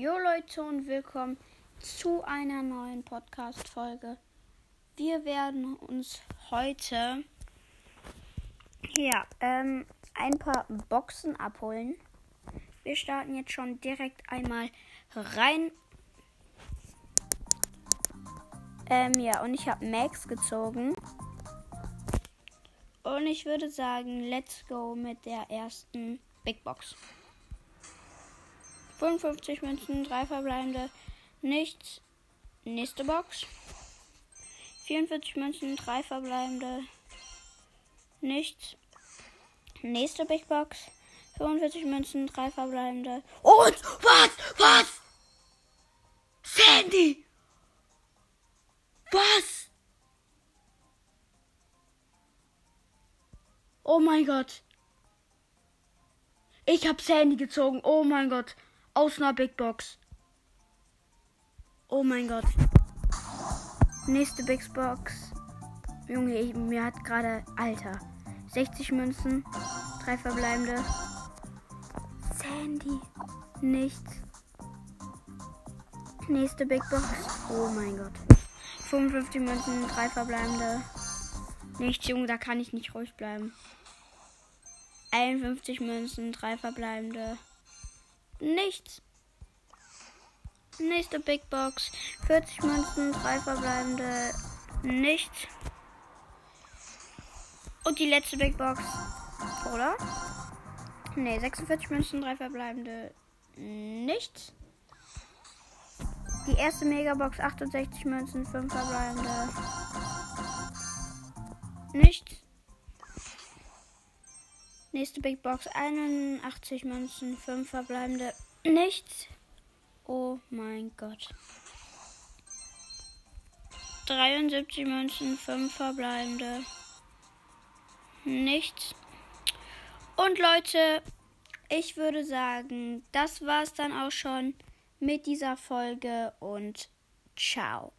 Jo Leute und willkommen zu einer neuen Podcast-Folge. Wir werden uns heute ja, ähm, ein paar Boxen abholen. Wir starten jetzt schon direkt einmal rein. Ähm, ja, und ich habe Max gezogen. Und ich würde sagen, let's go mit der ersten Big Box. 55 Münzen, 3 verbleibende, nichts. Nächste Box. 44 Münzen, 3 verbleibende, nichts. Nächste Big Box. 45 Münzen, 3 verbleibende. Und was? Was? Sandy! Was? Oh mein Gott. Ich hab Sandy gezogen. Oh mein Gott. Aus einer Big Box. Oh mein Gott. Nächste Big Box. Junge, ich, mir hat gerade. Alter. 60 Münzen. Drei verbleibende. Sandy. Nichts. Nächste Big Box. Oh mein Gott. 55 Münzen. Drei verbleibende. Nichts, Junge, da kann ich nicht ruhig bleiben. 51 Münzen. Drei verbleibende. Nichts. Nächste Big Box. 40 Münzen, 3 verbleibende. Nichts. Und die letzte Big Box. Oder? Ne, 46 Münzen, 3 verbleibende. Nichts. Die erste Megabox, 68 Münzen, 5 verbleibende. Nichts. Nächste Big Box 81 Münzen, 5 verbleibende. Nichts. Oh mein Gott. 73 Münzen, 5 verbleibende. Nichts. Und Leute, ich würde sagen, das war's dann auch schon mit dieser Folge und ciao.